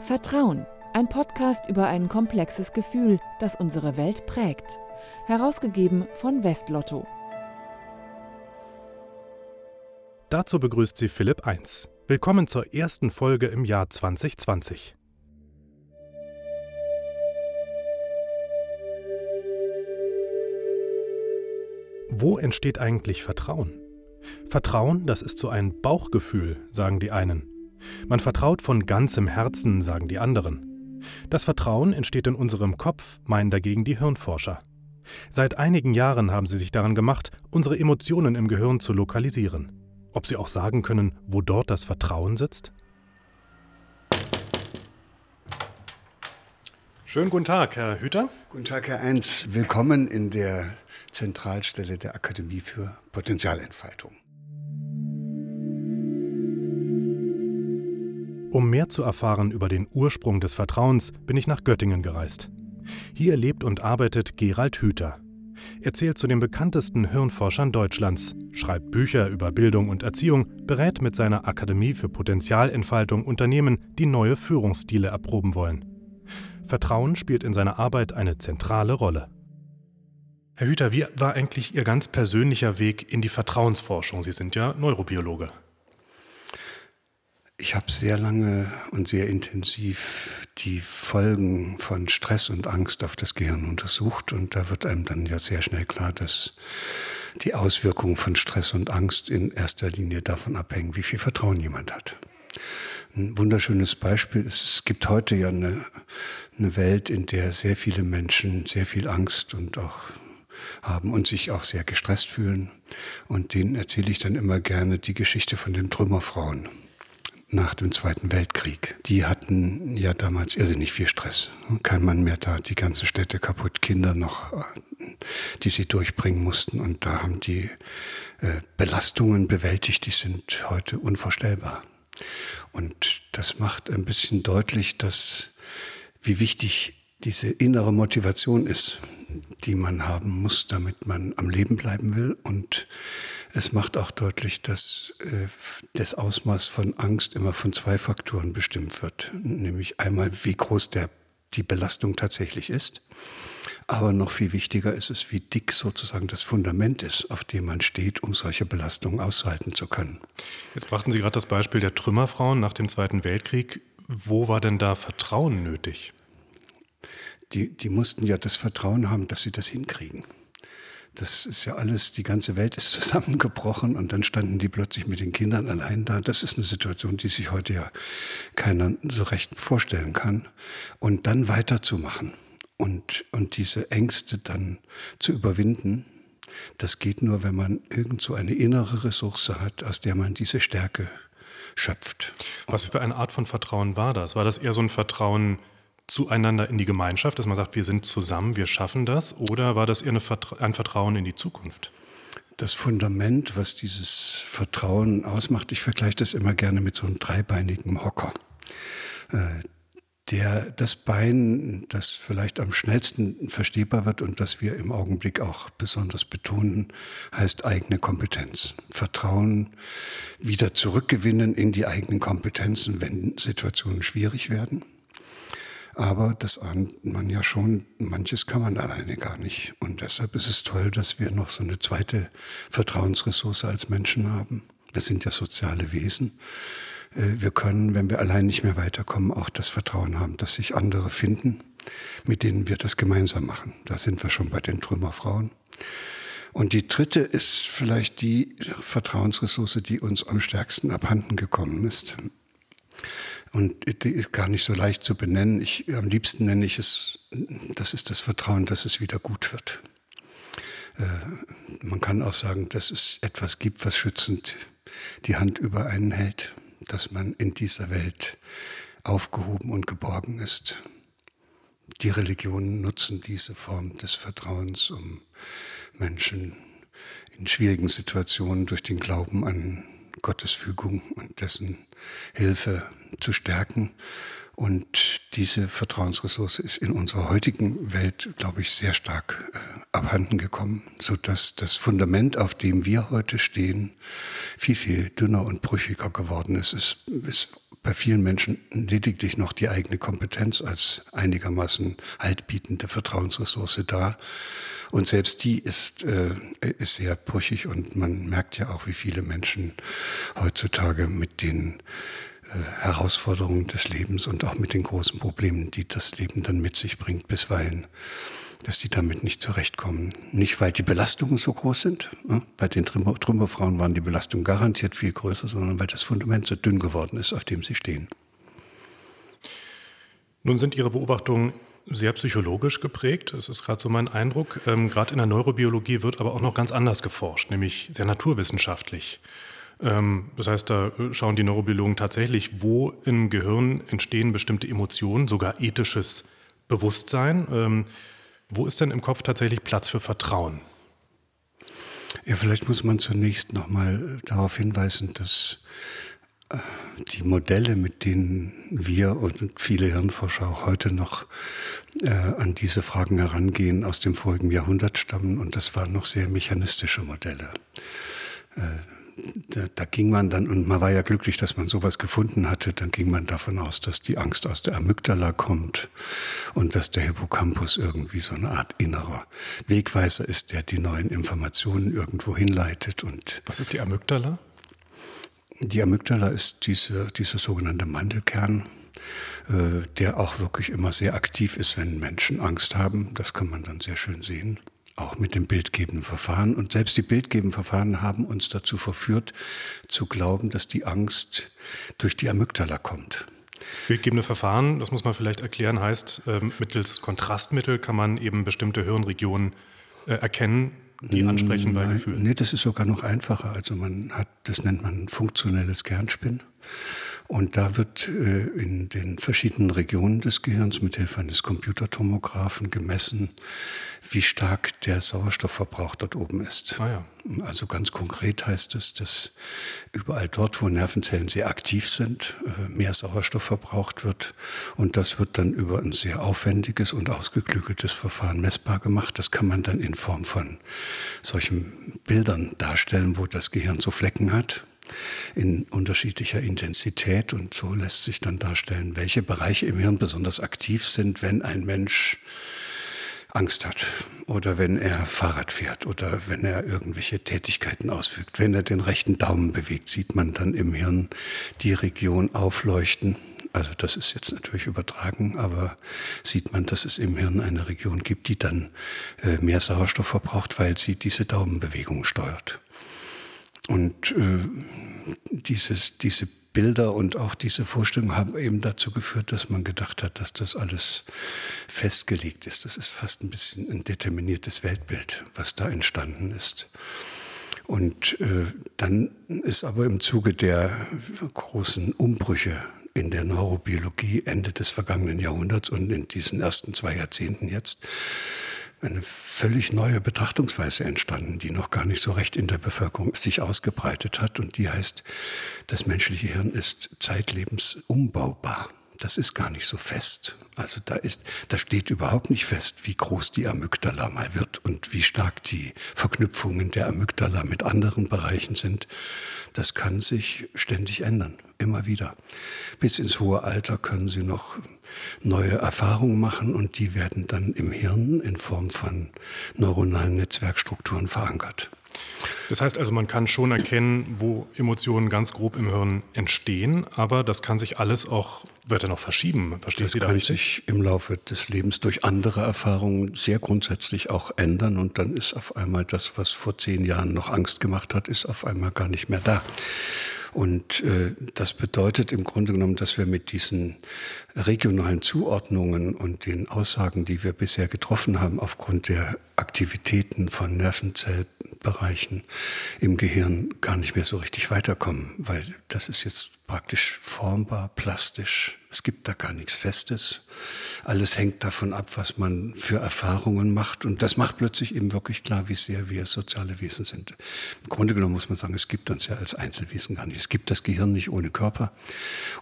Vertrauen, ein Podcast über ein komplexes Gefühl, das unsere Welt prägt. Herausgegeben von Westlotto. Dazu begrüßt sie Philipp 1. Willkommen zur ersten Folge im Jahr 2020. Wo entsteht eigentlich Vertrauen? Vertrauen, das ist so ein Bauchgefühl, sagen die einen. Man vertraut von ganzem Herzen, sagen die anderen. Das Vertrauen entsteht in unserem Kopf, meinen dagegen die Hirnforscher. Seit einigen Jahren haben sie sich daran gemacht, unsere Emotionen im Gehirn zu lokalisieren. Ob sie auch sagen können, wo dort das Vertrauen sitzt? Schönen guten Tag, Herr Hüter. Guten Tag, Herr Eins. Willkommen in der Zentralstelle der Akademie für Potenzialentfaltung. Um mehr zu erfahren über den Ursprung des Vertrauens, bin ich nach Göttingen gereist. Hier lebt und arbeitet Gerald Hüther. Er zählt zu den bekanntesten Hirnforschern Deutschlands, schreibt Bücher über Bildung und Erziehung, berät mit seiner Akademie für Potenzialentfaltung Unternehmen, die neue Führungsstile erproben wollen. Vertrauen spielt in seiner Arbeit eine zentrale Rolle. Herr Hüther, wie war eigentlich Ihr ganz persönlicher Weg in die Vertrauensforschung? Sie sind ja Neurobiologe. Ich habe sehr lange und sehr intensiv die Folgen von Stress und Angst auf das Gehirn untersucht und da wird einem dann ja sehr schnell klar, dass die Auswirkungen von Stress und Angst in erster Linie davon abhängen, wie viel Vertrauen jemand hat. Ein wunderschönes Beispiel ist, es gibt heute ja eine, eine Welt, in der sehr viele Menschen sehr viel Angst und auch haben und sich auch sehr gestresst fühlen. Und denen erzähle ich dann immer gerne die Geschichte von den Trümmerfrauen nach dem Zweiten Weltkrieg. Die hatten ja damals irrsinnig viel Stress. Kein Mann mehr da, die ganze Städte kaputt, Kinder noch, die sie durchbringen mussten. Und da haben die äh, Belastungen bewältigt, die sind heute unvorstellbar. Und das macht ein bisschen deutlich, dass, wie wichtig diese innere Motivation ist, die man haben muss, damit man am Leben bleiben will und es macht auch deutlich, dass äh, das Ausmaß von Angst immer von zwei Faktoren bestimmt wird. Nämlich einmal, wie groß der, die Belastung tatsächlich ist. Aber noch viel wichtiger ist es, wie dick sozusagen das Fundament ist, auf dem man steht, um solche Belastungen aushalten zu können. Jetzt brachten Sie gerade das Beispiel der Trümmerfrauen nach dem Zweiten Weltkrieg. Wo war denn da Vertrauen nötig? Die, die mussten ja das Vertrauen haben, dass sie das hinkriegen. Das ist ja alles, die ganze Welt ist zusammengebrochen und dann standen die plötzlich mit den Kindern allein da. Das ist eine Situation, die sich heute ja keiner so recht vorstellen kann. Und dann weiterzumachen und, und diese Ängste dann zu überwinden, das geht nur, wenn man irgend so eine innere Ressource hat, aus der man diese Stärke schöpft. Was für eine Art von Vertrauen war das? War das eher so ein Vertrauen, zueinander in die Gemeinschaft, dass man sagt, wir sind zusammen, wir schaffen das? Oder war das eher ein Vertrauen in die Zukunft? Das Fundament, was dieses Vertrauen ausmacht, ich vergleiche das immer gerne mit so einem dreibeinigen Hocker. Äh, der, das Bein, das vielleicht am schnellsten verstehbar wird und das wir im Augenblick auch besonders betonen, heißt eigene Kompetenz. Vertrauen wieder zurückgewinnen in die eigenen Kompetenzen, wenn Situationen schwierig werden. Aber das ahnt man ja schon, manches kann man alleine gar nicht. Und deshalb ist es toll, dass wir noch so eine zweite Vertrauensressource als Menschen haben. Wir sind ja soziale Wesen. Äh, wir können, wenn wir allein nicht mehr weiterkommen, auch das Vertrauen haben, dass sich andere finden, mit denen wir das gemeinsam machen. Da sind wir schon bei den Trümmerfrauen. Und die dritte ist vielleicht die Vertrauensressource, die uns am stärksten abhanden gekommen ist. Und die ist gar nicht so leicht zu benennen. Ich, am liebsten nenne ich es, das ist das Vertrauen, dass es wieder gut wird. Äh, man kann auch sagen, dass es etwas gibt, was schützend die Hand über einen hält, dass man in dieser Welt aufgehoben und geborgen ist. Die Religionen nutzen diese Form des Vertrauens, um Menschen in schwierigen Situationen durch den Glauben an Gottes Fügung und dessen Hilfe zu stärken. Und diese Vertrauensressource ist in unserer heutigen Welt, glaube ich, sehr stark äh, abhanden gekommen, sodass das Fundament, auf dem wir heute stehen, viel, viel dünner und brüchiger geworden ist. Es ist bei vielen Menschen lediglich noch die eigene Kompetenz als einigermaßen haltbietende Vertrauensressource da. Und selbst die ist, äh, ist sehr brüchig und man merkt ja auch, wie viele Menschen heutzutage mit den äh, Herausforderungen des Lebens und auch mit den großen Problemen, die das Leben dann mit sich bringt, bisweilen dass die damit nicht zurechtkommen. Nicht, weil die Belastungen so groß sind. Ne? Bei den Trümmerfrauen waren die Belastungen garantiert viel größer, sondern weil das Fundament so dünn geworden ist, auf dem sie stehen. Nun sind Ihre Beobachtungen sehr psychologisch geprägt. Das ist gerade so mein Eindruck. Ähm, gerade in der Neurobiologie wird aber auch noch ganz anders geforscht, nämlich sehr naturwissenschaftlich. Ähm, das heißt, da schauen die Neurobiologen tatsächlich, wo im Gehirn entstehen bestimmte Emotionen, sogar ethisches Bewusstsein. Ähm, wo ist denn im Kopf tatsächlich Platz für Vertrauen? Ja, vielleicht muss man zunächst noch mal darauf hinweisen, dass äh, die Modelle, mit denen wir und viele Hirnforscher auch heute noch äh, an diese Fragen herangehen, aus dem vorigen Jahrhundert stammen. Und das waren noch sehr mechanistische Modelle. Äh, da, da, ging man dann, und man war ja glücklich, dass man sowas gefunden hatte, dann ging man davon aus, dass die Angst aus der Amygdala kommt und dass der Hippocampus irgendwie so eine Art innerer Wegweiser ist, der die neuen Informationen irgendwo hinleitet. Und Was ist die Amygdala? Die Amygdala ist diese, dieser sogenannte Mandelkern, äh, der auch wirklich immer sehr aktiv ist, wenn Menschen Angst haben. Das kann man dann sehr schön sehen auch mit dem bildgebenden Verfahren. Und selbst die bildgebenden Verfahren haben uns dazu verführt, zu glauben, dass die Angst durch die Amygdala kommt. Bildgebende Verfahren, das muss man vielleicht erklären, heißt, äh, mittels Kontrastmittel kann man eben bestimmte Hirnregionen äh, erkennen, die ansprechen bei Gefühlen. Nee, das ist sogar noch einfacher. Also man hat, das nennt man funktionelles Kernspinn. Und da wird äh, in den verschiedenen Regionen des Gehirns mit Hilfe eines Computertomographen gemessen, wie stark der Sauerstoffverbrauch dort oben ist. Ah ja. Also ganz konkret heißt es, dass überall dort, wo Nervenzellen sehr aktiv sind, äh, mehr Sauerstoff verbraucht wird. Und das wird dann über ein sehr aufwendiges und ausgeklügeltes Verfahren messbar gemacht. Das kann man dann in Form von solchen Bildern darstellen, wo das Gehirn so Flecken hat in unterschiedlicher Intensität und so lässt sich dann darstellen, welche Bereiche im Hirn besonders aktiv sind, wenn ein Mensch Angst hat oder wenn er Fahrrad fährt oder wenn er irgendwelche Tätigkeiten ausfügt. Wenn er den rechten Daumen bewegt, sieht man dann im Hirn die Region aufleuchten. Also das ist jetzt natürlich übertragen, aber sieht man, dass es im Hirn eine Region gibt, die dann äh, mehr Sauerstoff verbraucht, weil sie diese Daumenbewegung steuert. Und äh, dieses, diese Bilder und auch diese Vorstellung haben eben dazu geführt, dass man gedacht hat, dass das alles festgelegt ist. Das ist fast ein bisschen ein determiniertes Weltbild, was da entstanden ist. Und äh, dann ist aber im Zuge der großen Umbrüche in der Neurobiologie Ende des vergangenen Jahrhunderts und in diesen ersten zwei Jahrzehnten jetzt eine völlig neue Betrachtungsweise entstanden, die noch gar nicht so recht in der Bevölkerung sich ausgebreitet hat. Und die heißt, das menschliche Hirn ist zeitlebens umbaubar. Das ist gar nicht so fest. Also da ist, da steht überhaupt nicht fest, wie groß die Amygdala mal wird und wie stark die Verknüpfungen der Amygdala mit anderen Bereichen sind. Das kann sich ständig ändern, immer wieder. Bis ins hohe Alter können sie noch neue Erfahrungen machen und die werden dann im Hirn in Form von neuronalen Netzwerkstrukturen verankert. Das heißt also, man kann schon erkennen, wo Emotionen ganz grob im Hirn entstehen, aber das kann sich alles auch, wird ja noch verschieben. Verstehe das da kann sich im Laufe des Lebens durch andere Erfahrungen sehr grundsätzlich auch ändern und dann ist auf einmal das, was vor zehn Jahren noch Angst gemacht hat, ist auf einmal gar nicht mehr da. Und äh, das bedeutet im Grunde genommen, dass wir mit diesen regionalen Zuordnungen und den Aussagen, die wir bisher getroffen haben, aufgrund der Aktivitäten von Nervenzellbereichen im Gehirn gar nicht mehr so richtig weiterkommen, weil das ist jetzt praktisch formbar, plastisch. Es gibt da gar nichts Festes. Alles hängt davon ab, was man für Erfahrungen macht. Und das macht plötzlich eben wirklich klar, wie sehr wir soziale Wesen sind. Im Grunde genommen muss man sagen, es gibt uns ja als Einzelwesen gar nicht. Es gibt das Gehirn nicht ohne Körper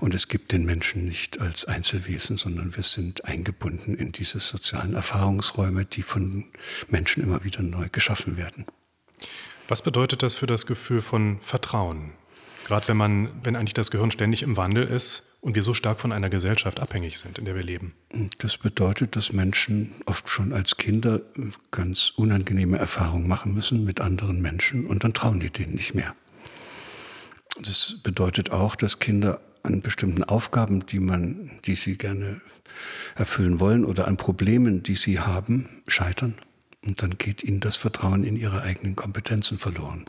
und es gibt den Menschen nicht als Einzelwesen, sondern wir sind eingebunden in diese sozialen Erfahrungsräume, die von Menschen immer wieder neu geschaffen werden. Was bedeutet das für das Gefühl von Vertrauen? Gerade wenn man, wenn eigentlich das Gehirn ständig im Wandel ist und wir so stark von einer Gesellschaft abhängig sind, in der wir leben. Das bedeutet, dass Menschen oft schon als Kinder ganz unangenehme Erfahrungen machen müssen mit anderen Menschen und dann trauen die denen nicht mehr. Das bedeutet auch, dass Kinder an bestimmten Aufgaben, die man, die sie gerne erfüllen wollen oder an Problemen, die sie haben, scheitern. Und dann geht ihnen das Vertrauen in ihre eigenen Kompetenzen verloren.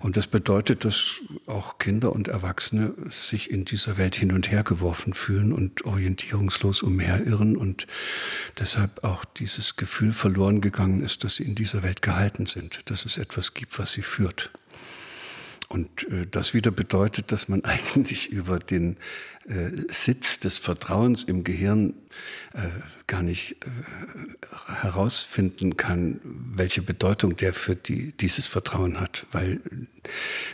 Und das bedeutet, dass auch Kinder und Erwachsene sich in dieser Welt hin und her geworfen fühlen und orientierungslos umherirren und deshalb auch dieses Gefühl verloren gegangen ist, dass sie in dieser Welt gehalten sind, dass es etwas gibt, was sie führt. Und äh, das wieder bedeutet, dass man eigentlich über den äh, Sitz des Vertrauens im Gehirn äh, gar nicht äh, herausfinden kann, welche Bedeutung der für die, dieses Vertrauen hat. Weil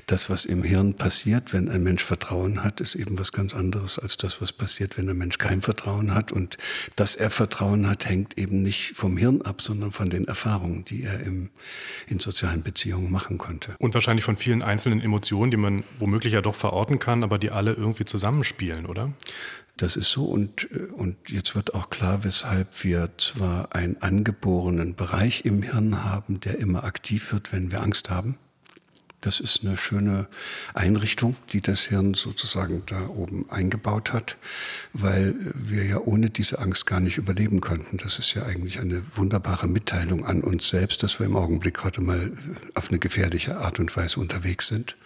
das, was im Hirn passiert, wenn ein Mensch Vertrauen hat, ist eben was ganz anderes als das, was passiert, wenn ein Mensch kein Vertrauen hat. Und dass er Vertrauen hat, hängt eben nicht vom Hirn ab, sondern von den Erfahrungen, die er im, in sozialen Beziehungen machen konnte. Und wahrscheinlich von vielen einzelnen Emotionen, die man womöglich ja doch verorten kann, aber die alle irgendwie zusammenspielen oder? Das ist so und, äh, und jetzt wird auch klar, weshalb wir zwar einen angeborenen Bereich im Hirn haben, der immer aktiv wird, wenn wir Angst haben. Das ist eine schöne Einrichtung, die das Hirn sozusagen da oben eingebaut hat, weil wir ja ohne diese Angst gar nicht überleben könnten. Das ist ja eigentlich eine wunderbare Mitteilung an uns selbst, dass wir im Augenblick gerade mal auf eine gefährliche Art und Weise unterwegs sind.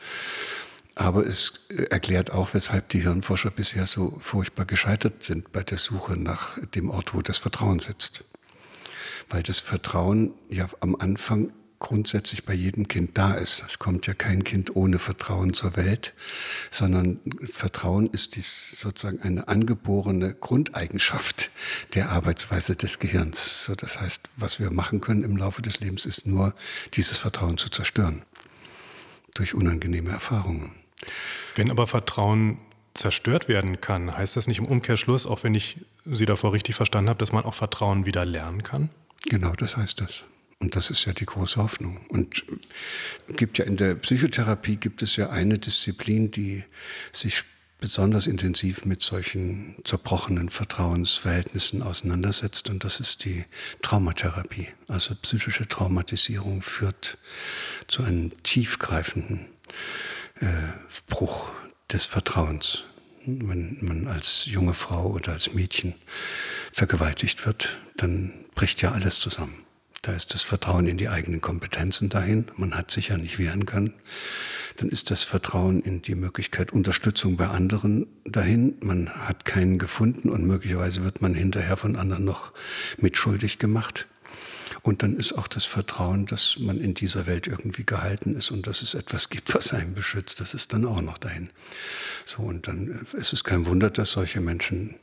Aber es erklärt auch, weshalb die Hirnforscher bisher so furchtbar gescheitert sind bei der Suche nach dem Ort, wo das Vertrauen sitzt. Weil das Vertrauen ja am Anfang grundsätzlich bei jedem Kind da ist. Es kommt ja kein Kind ohne Vertrauen zur Welt, sondern Vertrauen ist dies sozusagen eine angeborene Grundeigenschaft der Arbeitsweise des Gehirns. So, das heißt, was wir machen können im Laufe des Lebens, ist nur dieses Vertrauen zu zerstören durch unangenehme Erfahrungen. Wenn aber Vertrauen zerstört werden kann, heißt das nicht im Umkehrschluss, auch wenn ich Sie davor richtig verstanden habe, dass man auch Vertrauen wieder lernen kann? Genau, das heißt das. Und das ist ja die große Hoffnung. Und gibt ja in der Psychotherapie gibt es ja eine Disziplin, die sich besonders intensiv mit solchen zerbrochenen Vertrauensverhältnissen auseinandersetzt. Und das ist die Traumatherapie. Also psychische Traumatisierung führt zu einem tiefgreifenden Bruch des Vertrauens. Wenn man als junge Frau oder als Mädchen vergewaltigt wird, dann bricht ja alles zusammen. Da ist das Vertrauen in die eigenen Kompetenzen dahin. Man hat sich ja nicht wehren können. Dann ist das Vertrauen in die Möglichkeit Unterstützung bei anderen dahin. Man hat keinen gefunden und möglicherweise wird man hinterher von anderen noch mitschuldig gemacht. Und dann ist auch das Vertrauen, dass man in dieser Welt irgendwie gehalten ist und dass es etwas gibt, was einen beschützt. Das ist dann auch noch dahin. So, und dann ist es kein Wunder, dass solche Menschen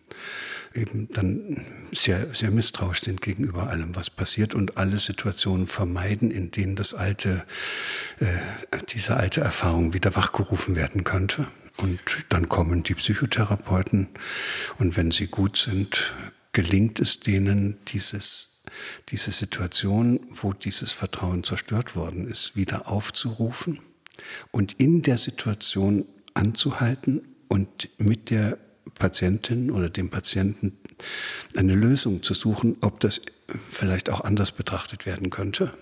eben dann sehr, sehr misstrauisch sind gegenüber allem, was passiert und alle Situationen vermeiden, in denen das alte, äh, diese alte Erfahrung wieder wachgerufen werden könnte. Und dann kommen die Psychotherapeuten und wenn sie gut sind, gelingt es denen, dieses diese Situation, wo dieses Vertrauen zerstört worden ist, wieder aufzurufen und in der Situation anzuhalten und mit der Patientin oder dem Patienten eine Lösung zu suchen, ob das vielleicht auch anders betrachtet werden könnte.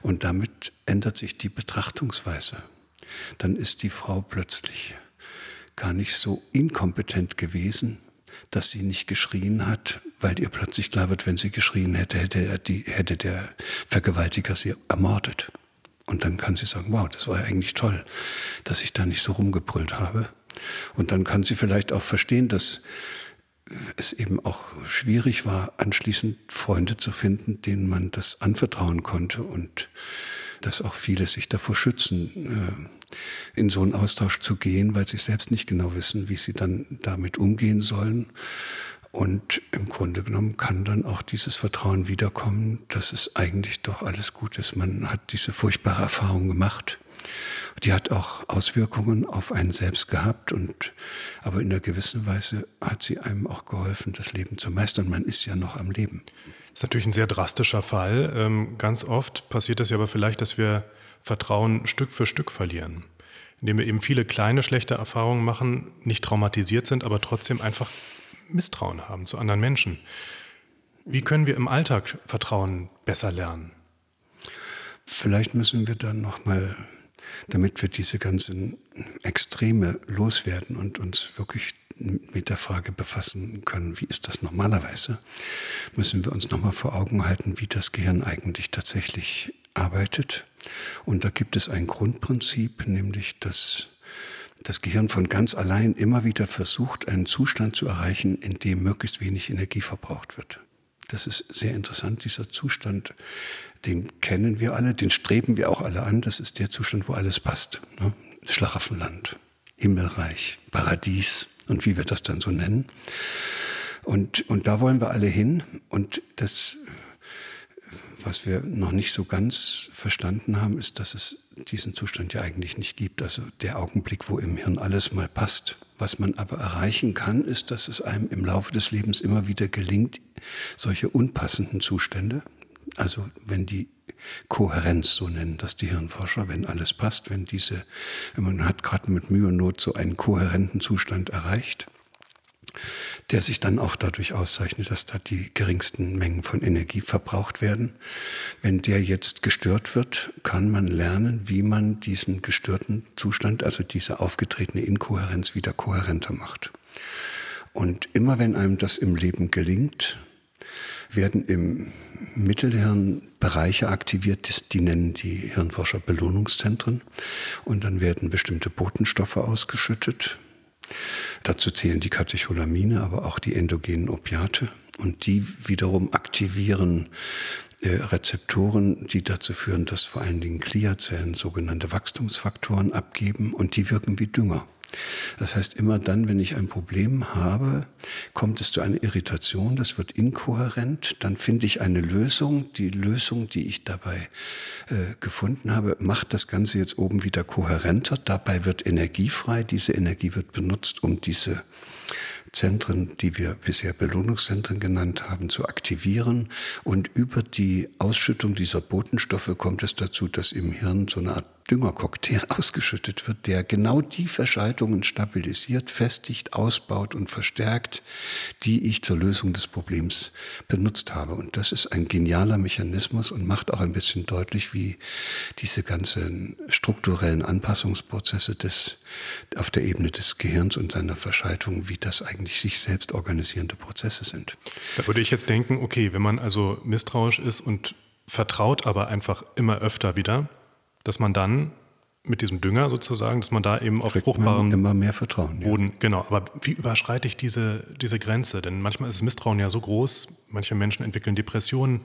Und damit ändert sich die Betrachtungsweise. Dann ist die Frau plötzlich gar nicht so inkompetent gewesen, dass sie nicht geschrien hat, weil ihr plötzlich klar wird, wenn sie geschrien hätte, hätte, er die, hätte der Vergewaltiger sie ermordet. Und dann kann sie sagen, wow, das war ja eigentlich toll, dass ich da nicht so rumgebrüllt habe. Und dann kann sie vielleicht auch verstehen, dass es eben auch schwierig war, anschließend Freunde zu finden, denen man das anvertrauen konnte und dass auch viele sich davor schützen, äh, in so einen Austausch zu gehen, weil sie selbst nicht genau wissen, wie sie dann damit umgehen sollen. Und im Grunde genommen kann dann auch dieses Vertrauen wiederkommen, dass es eigentlich doch alles gut ist. Man hat diese furchtbare Erfahrung gemacht. Die hat auch Auswirkungen auf einen selbst gehabt und aber in einer gewissen Weise hat sie einem auch geholfen, das Leben zu meistern. Man ist ja noch am Leben. Das ist natürlich ein sehr drastischer Fall. Ähm, ganz oft passiert es ja aber vielleicht, dass wir Vertrauen Stück für Stück verlieren. indem wir eben viele kleine schlechte Erfahrungen machen, nicht traumatisiert sind, aber trotzdem einfach Misstrauen haben zu anderen Menschen. Wie können wir im Alltag Vertrauen besser lernen? Vielleicht müssen wir dann nochmal, damit wir diese ganzen Extreme loswerden und uns wirklich mit der Frage befassen können, wie ist das normalerweise, müssen wir uns nochmal vor Augen halten, wie das Gehirn eigentlich tatsächlich arbeitet. Und da gibt es ein Grundprinzip, nämlich dass das Gehirn von ganz allein immer wieder versucht, einen Zustand zu erreichen, in dem möglichst wenig Energie verbraucht wird. Das ist sehr interessant, dieser Zustand, den kennen wir alle, den streben wir auch alle an. Das ist der Zustand, wo alles passt. Ne? Schlaraffenland, Himmelreich, Paradies und wie wir das dann so nennen. Und, und da wollen wir alle hin. Und das was wir noch nicht so ganz verstanden haben, ist, dass es diesen Zustand ja eigentlich nicht gibt. Also der Augenblick, wo im Hirn alles mal passt. Was man aber erreichen kann, ist, dass es einem im Laufe des Lebens immer wieder gelingt, solche unpassenden Zustände, also wenn die Kohärenz, so nennen das die Hirnforscher, wenn alles passt, wenn diese, wenn man hat gerade mit Mühe und Not so einen kohärenten Zustand erreicht, der sich dann auch dadurch auszeichnet, dass da die geringsten Mengen von Energie verbraucht werden. Wenn der jetzt gestört wird, kann man lernen, wie man diesen gestörten Zustand, also diese aufgetretene Inkohärenz, wieder kohärenter macht. Und immer wenn einem das im Leben gelingt, werden im Mittelhirn Bereiche aktiviert, die nennen die Hirnforscher Belohnungszentren. Und dann werden bestimmte Botenstoffe ausgeschüttet, Dazu zählen die Katecholamine, aber auch die endogenen Opiate. Und die wiederum aktivieren äh, Rezeptoren, die dazu führen, dass vor allen Dingen Gliazellen sogenannte Wachstumsfaktoren abgeben und die wirken wie Dünger. Das heißt, immer dann, wenn ich ein Problem habe, kommt es zu einer Irritation, das wird inkohärent, dann finde ich eine Lösung. Die Lösung, die ich dabei äh, gefunden habe, macht das Ganze jetzt oben wieder kohärenter. Dabei wird Energie frei. Diese Energie wird benutzt, um diese Zentren, die wir bisher Belohnungszentren genannt haben, zu aktivieren. Und über die Ausschüttung dieser Botenstoffe kommt es dazu, dass im Hirn so eine Art Düngercocktail ausgeschüttet wird, der genau die Verschaltungen stabilisiert, festigt, ausbaut und verstärkt, die ich zur Lösung des Problems benutzt habe. Und das ist ein genialer Mechanismus und macht auch ein bisschen deutlich, wie diese ganzen strukturellen Anpassungsprozesse des, auf der Ebene des Gehirns und seiner Verschaltung, wie das eigentlich sich selbst organisierende Prozesse sind. Da würde ich jetzt denken, okay, wenn man also misstrauisch ist und vertraut aber einfach immer öfter wieder, dass man dann mit diesem Dünger sozusagen, dass man da eben auf Kriegt fruchtbaren immer mehr Vertrauen, ja. Boden, genau. Aber wie überschreite ich diese, diese Grenze? Denn manchmal ist das Misstrauen ja so groß, manche Menschen entwickeln Depressionen,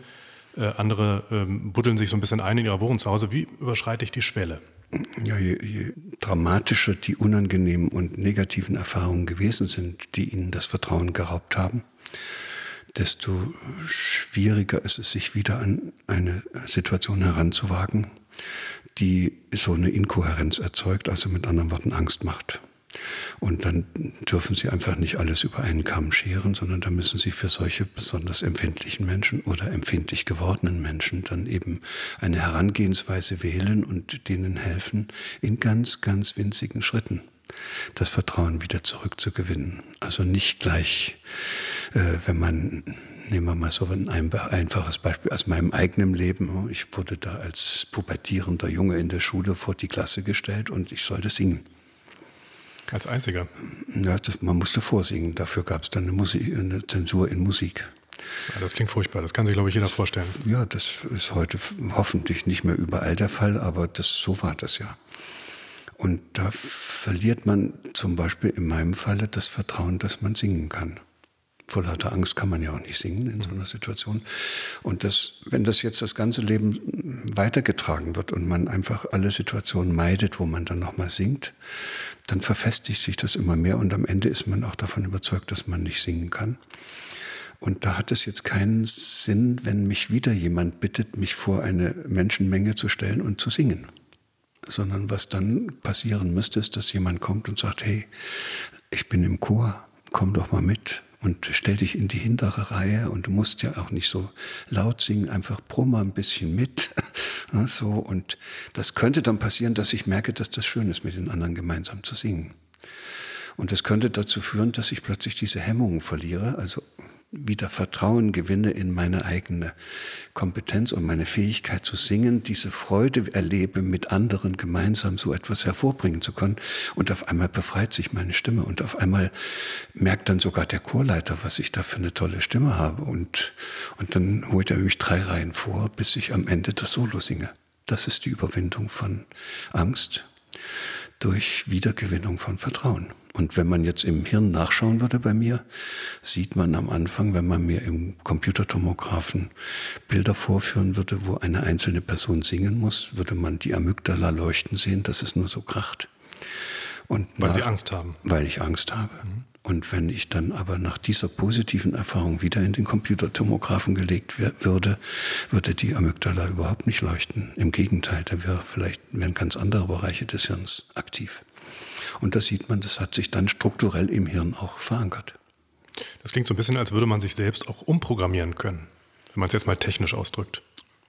äh, andere ähm, buddeln sich so ein bisschen ein in ihrer Wohnung zu Hause. Wie überschreite ich die Schwelle? Ja, je, je dramatischer die unangenehmen und negativen Erfahrungen gewesen sind, die ihnen das Vertrauen geraubt haben, desto schwieriger ist es, sich wieder an eine Situation heranzuwagen, die so eine Inkohärenz erzeugt, also mit anderen Worten Angst macht. Und dann dürfen Sie einfach nicht alles über einen Kamm scheren, sondern da müssen Sie für solche besonders empfindlichen Menschen oder empfindlich gewordenen Menschen dann eben eine Herangehensweise wählen und denen helfen, in ganz, ganz winzigen Schritten das Vertrauen wieder zurückzugewinnen. Also nicht gleich, äh, wenn man Nehmen wir mal so ein einfaches Beispiel aus meinem eigenen Leben. Ich wurde da als pubertierender Junge in der Schule vor die Klasse gestellt und ich sollte singen. Als einziger? Ja, das, man musste vorsingen. Dafür gab es dann eine, Musik, eine Zensur in Musik. Ja, das klingt furchtbar. Das kann sich, glaube ich, jeder vorstellen. Ja, das ist heute hoffentlich nicht mehr überall der Fall, aber das, so war das ja. Und da verliert man zum Beispiel in meinem Falle das Vertrauen, dass man singen kann vor lauter Angst kann man ja auch nicht singen in so einer Situation. Und das, wenn das jetzt das ganze Leben weitergetragen wird und man einfach alle Situationen meidet, wo man dann nochmal singt, dann verfestigt sich das immer mehr und am Ende ist man auch davon überzeugt, dass man nicht singen kann. Und da hat es jetzt keinen Sinn, wenn mich wieder jemand bittet, mich vor eine Menschenmenge zu stellen und zu singen. Sondern was dann passieren müsste, ist, dass jemand kommt und sagt, hey, ich bin im Chor, komm doch mal mit und stell dich in die hintere Reihe und du musst ja auch nicht so laut singen, einfach brummer ein bisschen mit. so, und das könnte dann passieren, dass ich merke, dass das schön ist, mit den anderen gemeinsam zu singen. Und das könnte dazu führen, dass ich plötzlich diese Hemmungen verliere, also wieder Vertrauen gewinne in meine eigene Kompetenz und meine Fähigkeit zu singen, diese Freude erlebe, mit anderen gemeinsam so etwas hervorbringen zu können. Und auf einmal befreit sich meine Stimme und auf einmal merkt dann sogar der Chorleiter, was ich da für eine tolle Stimme habe. Und, und dann holt er mich drei Reihen vor, bis ich am Ende das Solo singe. Das ist die Überwindung von Angst durch Wiedergewinnung von Vertrauen. Und wenn man jetzt im Hirn nachschauen würde bei mir, sieht man am Anfang, wenn man mir im Computertomographen Bilder vorführen würde, wo eine einzelne Person singen muss, würde man die Amygdala leuchten sehen, dass es nur so kracht. Und weil nach, Sie Angst haben. Weil ich Angst habe. Mhm. Und wenn ich dann aber nach dieser positiven Erfahrung wieder in den Computertomographen gelegt würde, würde die Amygdala überhaupt nicht leuchten. Im Gegenteil, da wäre vielleicht wären ganz andere Bereiche des Hirns aktiv. Und da sieht man, das hat sich dann strukturell im Hirn auch verankert. Das klingt so ein bisschen, als würde man sich selbst auch umprogrammieren können, wenn man es jetzt mal technisch ausdrückt.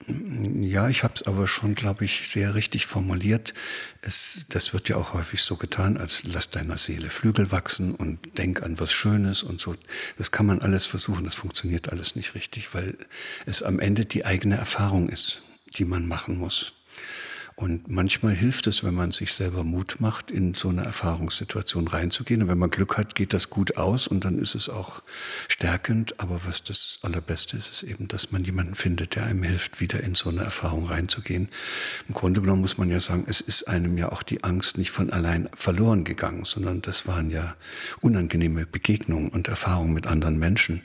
Ja, ich habe es aber schon, glaube ich, sehr richtig formuliert. Es, das wird ja auch häufig so getan, als lass deiner Seele Flügel wachsen und denk an was Schönes und so. Das kann man alles versuchen, das funktioniert alles nicht richtig, weil es am Ende die eigene Erfahrung ist, die man machen muss. Und manchmal hilft es, wenn man sich selber Mut macht, in so eine Erfahrungssituation reinzugehen. Und wenn man Glück hat, geht das gut aus und dann ist es auch stärkend. Aber was das Allerbeste ist, ist eben, dass man jemanden findet, der einem hilft, wieder in so eine Erfahrung reinzugehen. Im Grunde genommen muss man ja sagen, es ist einem ja auch die Angst nicht von allein verloren gegangen, sondern das waren ja unangenehme Begegnungen und Erfahrungen mit anderen Menschen,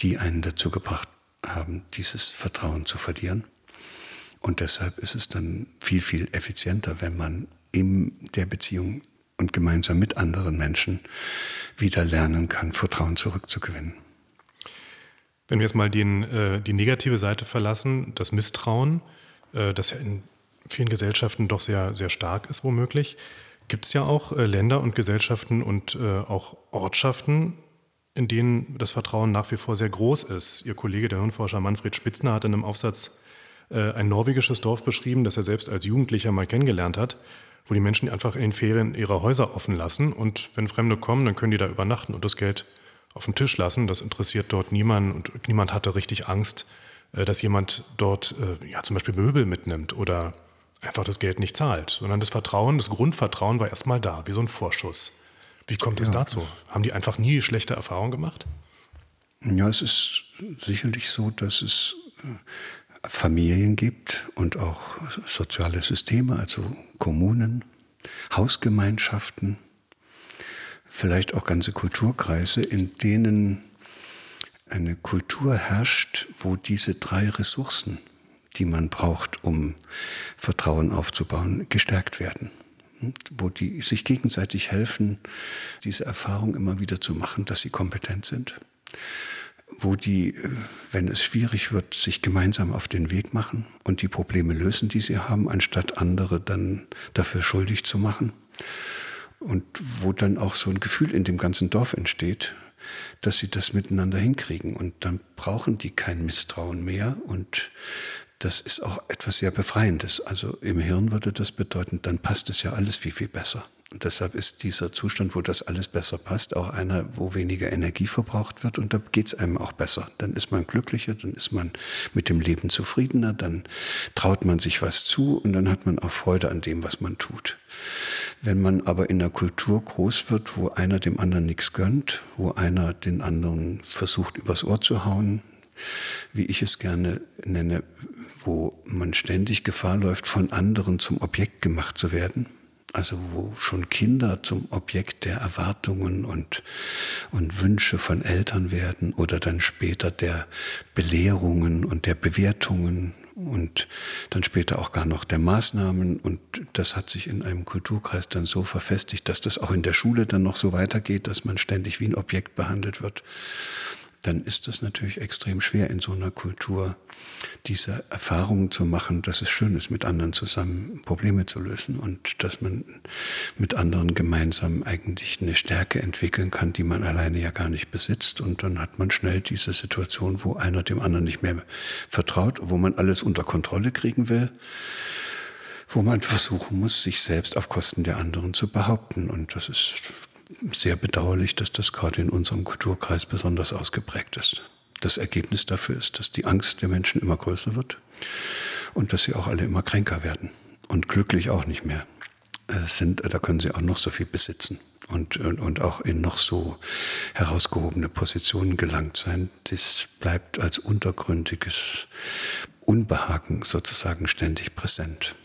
die einen dazu gebracht haben, dieses Vertrauen zu verlieren. Und deshalb ist es dann viel, viel effizienter, wenn man in der Beziehung und gemeinsam mit anderen Menschen wieder lernen kann, Vertrauen zurückzugewinnen. Wenn wir jetzt mal den, äh, die negative Seite verlassen, das Misstrauen, äh, das ja in vielen Gesellschaften doch sehr, sehr stark ist, womöglich, gibt es ja auch äh, Länder und Gesellschaften und äh, auch Ortschaften, in denen das Vertrauen nach wie vor sehr groß ist. Ihr Kollege, der Hirnforscher Manfred Spitzner, hat in einem Aufsatz äh, ein norwegisches Dorf beschrieben, das er selbst als Jugendlicher mal kennengelernt hat, wo die Menschen einfach in den Ferien ihre Häuser offen lassen und wenn Fremde kommen, dann können die da übernachten und das Geld auf dem Tisch lassen. Das interessiert dort niemanden und niemand hatte richtig Angst, äh, dass jemand dort äh, ja, zum Beispiel Möbel mitnimmt oder einfach das Geld nicht zahlt, sondern das Vertrauen, das Grundvertrauen war erstmal da, wie so ein Vorschuss. Wie kommt es ja. dazu? Haben die einfach nie schlechte Erfahrungen gemacht? Ja, es ist sicherlich so, dass es Familien gibt und auch soziale Systeme, also Kommunen, Hausgemeinschaften, vielleicht auch ganze Kulturkreise, in denen eine Kultur herrscht, wo diese drei Ressourcen, die man braucht, um Vertrauen aufzubauen, gestärkt werden. Wo die sich gegenseitig helfen, diese Erfahrung immer wieder zu machen, dass sie kompetent sind wo die, äh, wenn es schwierig wird, sich gemeinsam auf den Weg machen und die Probleme lösen, die sie haben, anstatt andere dann dafür schuldig zu machen. Und wo dann auch so ein Gefühl in dem ganzen Dorf entsteht, dass sie das miteinander hinkriegen. Und dann brauchen die kein Misstrauen mehr. Und das ist auch etwas sehr Befreiendes. Also im Hirn würde das bedeuten, dann passt es ja alles viel, viel besser. Deshalb ist dieser Zustand, wo das alles besser passt, auch einer, wo weniger Energie verbraucht wird. Und da geht es einem auch besser. Dann ist man glücklicher, dann ist man mit dem Leben zufriedener, dann traut man sich was zu und dann hat man auch Freude an dem, was man tut. Wenn man aber in einer Kultur groß wird, wo einer dem anderen nichts gönnt, wo einer den anderen versucht übers Ohr zu hauen, wie ich es gerne nenne, wo man ständig Gefahr läuft, von anderen zum Objekt gemacht zu werden, also wo schon Kinder zum Objekt der Erwartungen und, und Wünsche von Eltern werden oder dann später der Belehrungen und der Bewertungen und dann später auch gar noch der Maßnahmen. Und das hat sich in einem Kulturkreis dann so verfestigt, dass das auch in der Schule dann noch so weitergeht, dass man ständig wie ein Objekt behandelt wird. Dann ist es natürlich extrem schwer in so einer Kultur, diese Erfahrungen zu machen, dass es schön ist, mit anderen zusammen Probleme zu lösen und dass man mit anderen gemeinsam eigentlich eine Stärke entwickeln kann, die man alleine ja gar nicht besitzt. Und dann hat man schnell diese Situation, wo einer dem anderen nicht mehr vertraut, wo man alles unter Kontrolle kriegen will wo man versuchen muss, sich selbst auf Kosten der anderen zu behaupten. Und das ist sehr bedauerlich, dass das gerade in unserem Kulturkreis besonders ausgeprägt ist. Das Ergebnis dafür ist, dass die Angst der Menschen immer größer wird und dass sie auch alle immer kränker werden und glücklich auch nicht mehr äh, sind. Da können sie auch noch so viel besitzen und, und, und auch in noch so herausgehobene Positionen gelangt sein. Das bleibt als untergründiges Unbehagen sozusagen ständig präsent.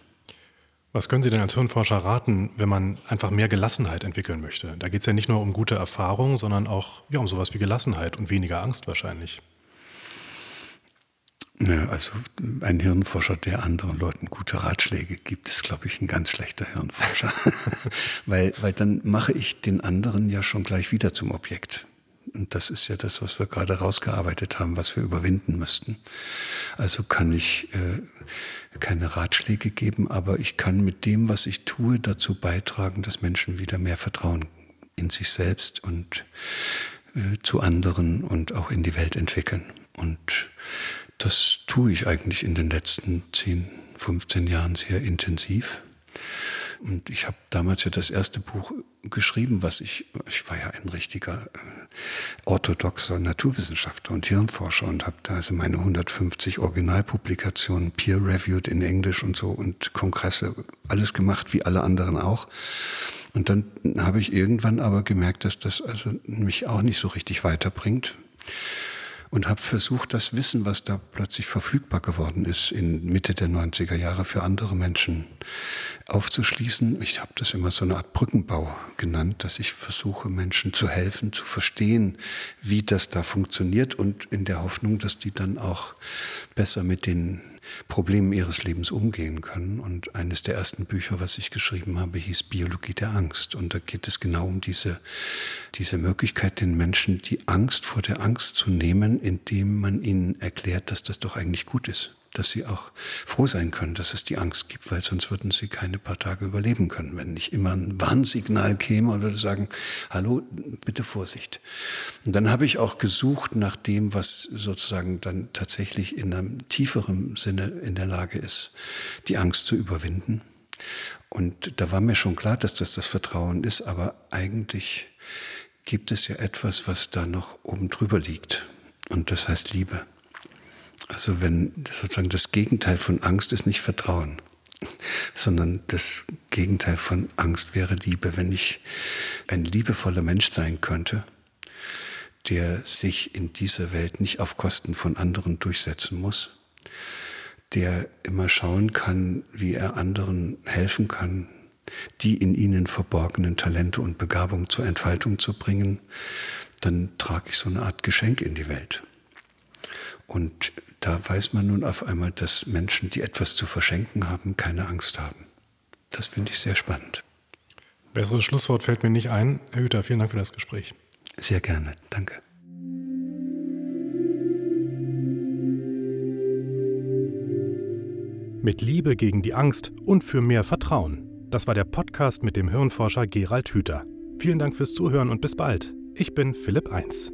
Was können Sie denn als Hirnforscher raten, wenn man einfach mehr Gelassenheit entwickeln möchte? Da geht es ja nicht nur um gute Erfahrung, sondern auch ja, um sowas wie Gelassenheit und weniger Angst wahrscheinlich. Ja, also ein Hirnforscher, der anderen Leuten gute Ratschläge gibt, ist, glaube ich, ein ganz schlechter Hirnforscher. weil, weil dann mache ich den anderen ja schon gleich wieder zum Objekt. Und das ist ja das, was wir gerade rausgearbeitet haben, was wir überwinden müssten. Also kann ich äh, keine Ratschläge geben, aber ich kann mit dem, was ich tue, dazu beitragen, dass Menschen wieder mehr Vertrauen in sich selbst und äh, zu anderen und auch in die Welt entwickeln. Und das tue ich eigentlich in den letzten 10, 15 Jahren sehr intensiv. Und ich habe damals ja das erste Buch geschrieben, was ich, ich war ja ein richtiger äh, orthodoxer Naturwissenschaftler und Hirnforscher und habe da also meine 150 Originalpublikationen peer-reviewed in Englisch und so und Kongresse, alles gemacht, wie alle anderen auch. Und dann habe ich irgendwann aber gemerkt, dass das also mich auch nicht so richtig weiterbringt und habe versucht, das Wissen, was da plötzlich verfügbar geworden ist in Mitte der 90er Jahre für andere Menschen aufzuschließen. Ich habe das immer so eine Art Brückenbau genannt, dass ich versuche, Menschen zu helfen, zu verstehen, wie das da funktioniert und in der Hoffnung, dass die dann auch besser mit den Problemen ihres Lebens umgehen können. Und eines der ersten Bücher, was ich geschrieben habe, hieß Biologie der Angst. Und da geht es genau um diese, diese Möglichkeit, den Menschen die Angst vor der Angst zu nehmen, indem man ihnen erklärt, dass das doch eigentlich gut ist dass sie auch froh sein können, dass es die Angst gibt, weil sonst würden sie keine paar Tage überleben können, wenn nicht immer ein Warnsignal käme oder sagen, hallo, bitte Vorsicht. Und dann habe ich auch gesucht nach dem, was sozusagen dann tatsächlich in einem tieferen Sinne in der Lage ist, die Angst zu überwinden. Und da war mir schon klar, dass das das Vertrauen ist, aber eigentlich gibt es ja etwas, was da noch oben drüber liegt. Und das heißt Liebe. Also wenn sozusagen das Gegenteil von Angst ist nicht Vertrauen, sondern das Gegenteil von Angst wäre Liebe. Wenn ich ein liebevoller Mensch sein könnte, der sich in dieser Welt nicht auf Kosten von anderen durchsetzen muss, der immer schauen kann, wie er anderen helfen kann, die in ihnen verborgenen Talente und Begabung zur Entfaltung zu bringen, dann trage ich so eine Art Geschenk in die Welt. Und da weiß man nun auf einmal, dass Menschen, die etwas zu verschenken haben, keine Angst haben. Das finde ich sehr spannend. Besseres Schlusswort fällt mir nicht ein. Herr Hüter, vielen Dank für das Gespräch. Sehr gerne. Danke. Mit Liebe gegen die Angst und für mehr Vertrauen. Das war der Podcast mit dem Hirnforscher Gerald Hüter. Vielen Dank fürs Zuhören und bis bald. Ich bin Philipp Eins.